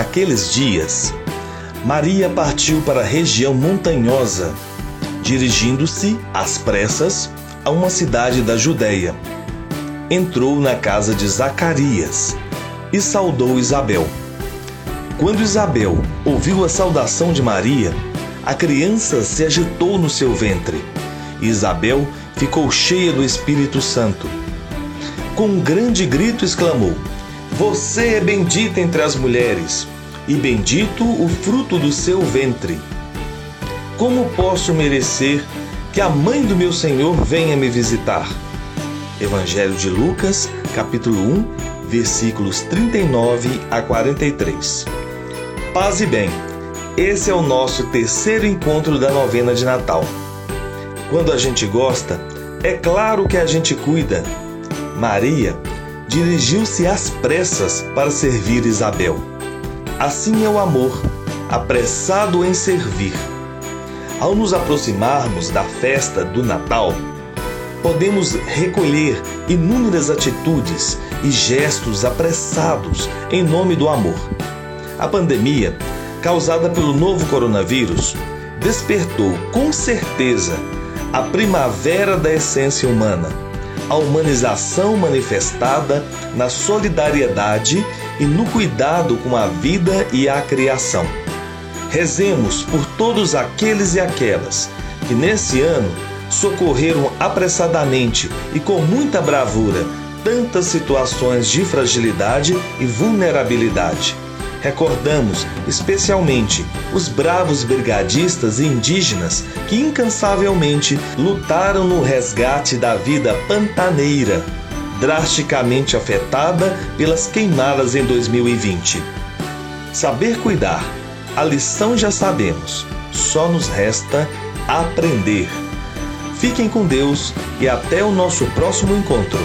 Naqueles dias, Maria partiu para a região montanhosa, dirigindo-se às pressas a uma cidade da Judéia. Entrou na casa de Zacarias e saudou Isabel. Quando Isabel ouviu a saudação de Maria, a criança se agitou no seu ventre. Isabel ficou cheia do Espírito Santo. Com um grande grito exclamou: Você é bendita entre as mulheres, e bendito o fruto do seu ventre. Como posso merecer que a mãe do meu Senhor venha me visitar? Evangelho de Lucas, capítulo 1, versículos 39 a 43. Paz e bem. Esse é o nosso terceiro encontro da novena de Natal. Quando a gente gosta, é claro que a gente cuida. Maria dirigiu-se às pressas para servir Isabel. Assim é o amor, apressado em servir. Ao nos aproximarmos da festa do Natal, podemos recolher inúmeras atitudes e gestos apressados em nome do amor. A pandemia, causada pelo novo coronavírus, despertou com certeza a primavera da essência humana, a humanização manifestada na solidariedade e no cuidado com a vida e a criação. Rezemos por todos aqueles e aquelas que nesse ano socorreram apressadamente e com muita bravura tantas situações de fragilidade e vulnerabilidade recordamos especialmente os bravos brigadistas indígenas que incansavelmente lutaram no resgate da vida pantaneira, drasticamente afetada pelas queimadas em 2020. Saber cuidar, a lição já sabemos, só nos resta aprender. Fiquem com Deus e até o nosso próximo encontro.